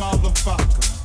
motherfucker.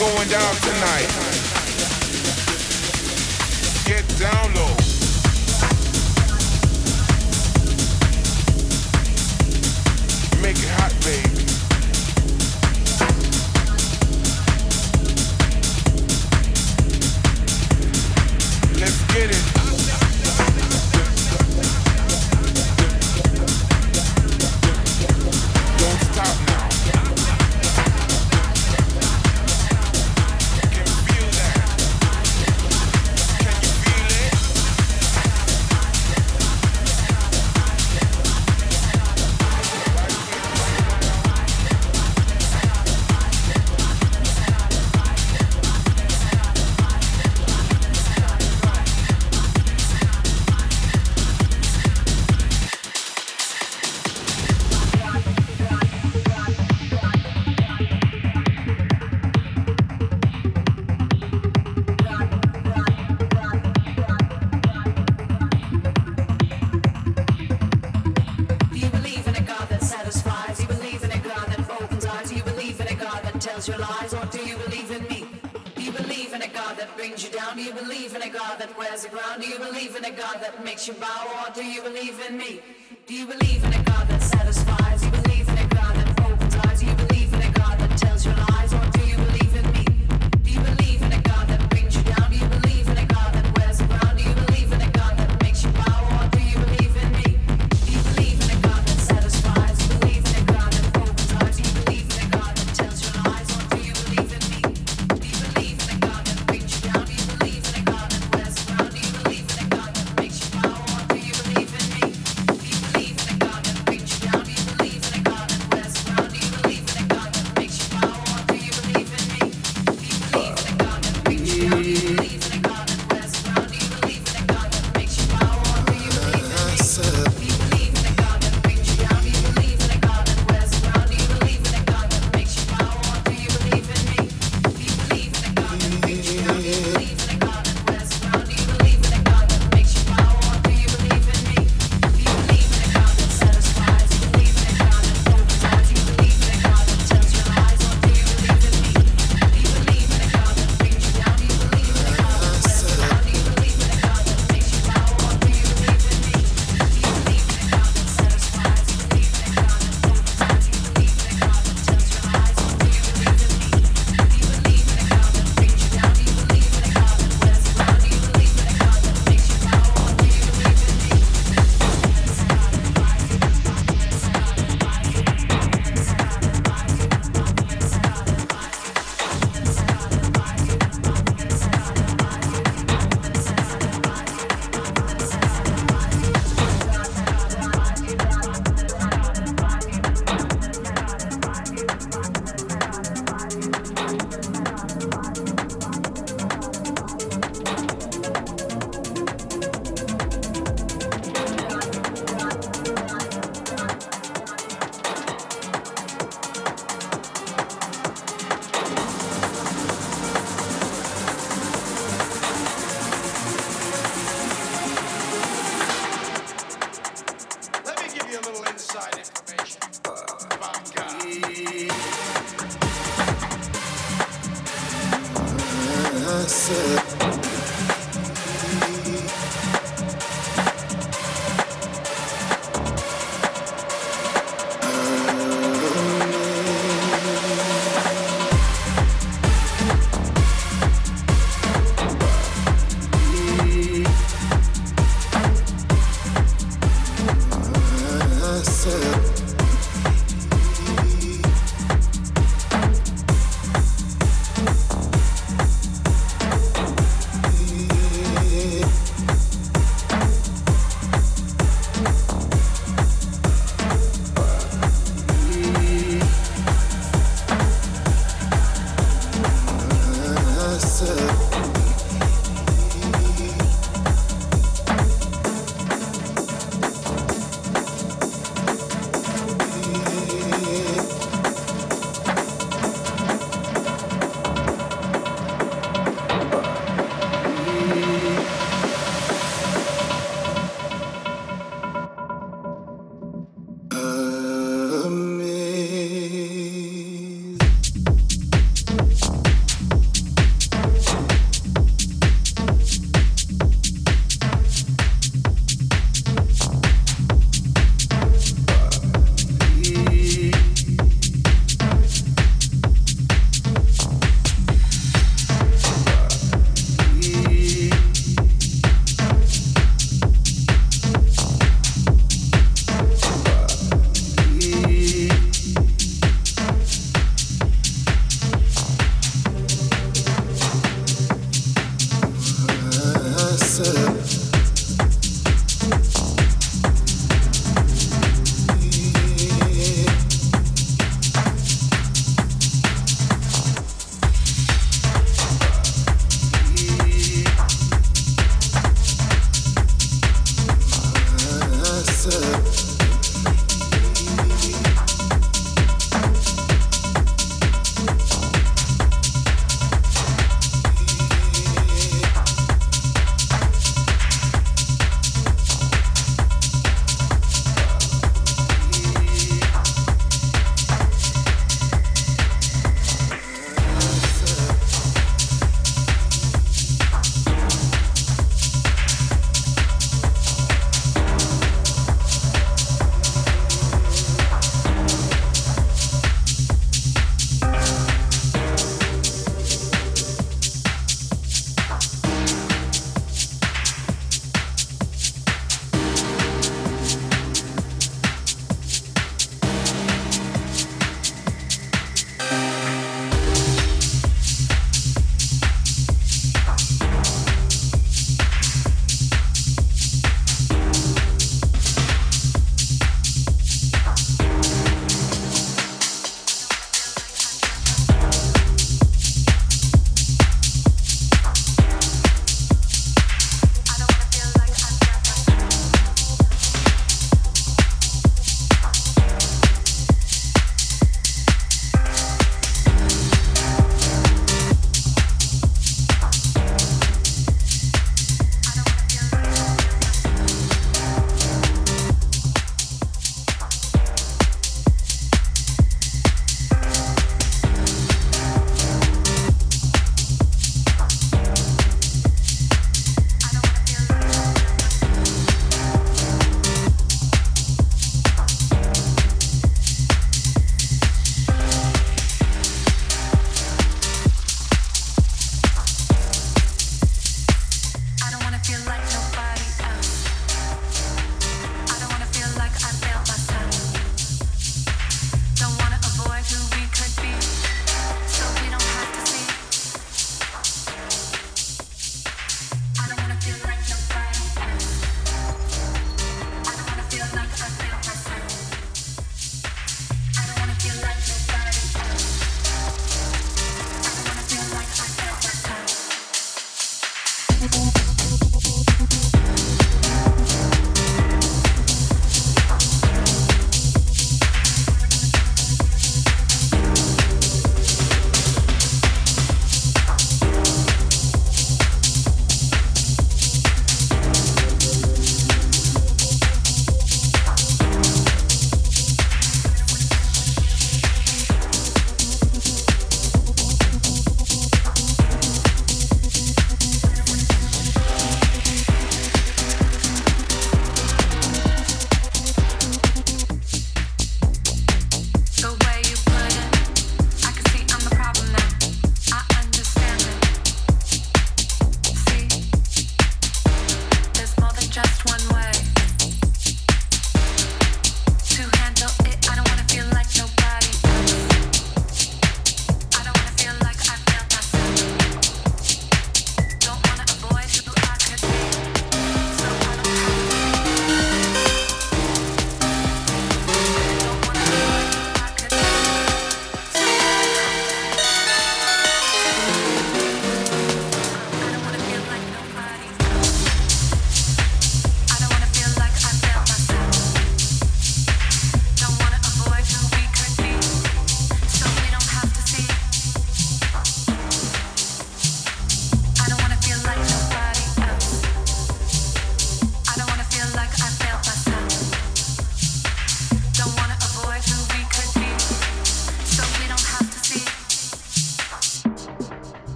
going down tonight. Get down low.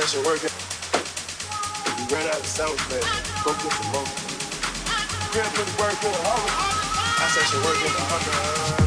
session working. We ran out of sound man. Go get some more. Grab put the work in a hundred. I session working a hundred.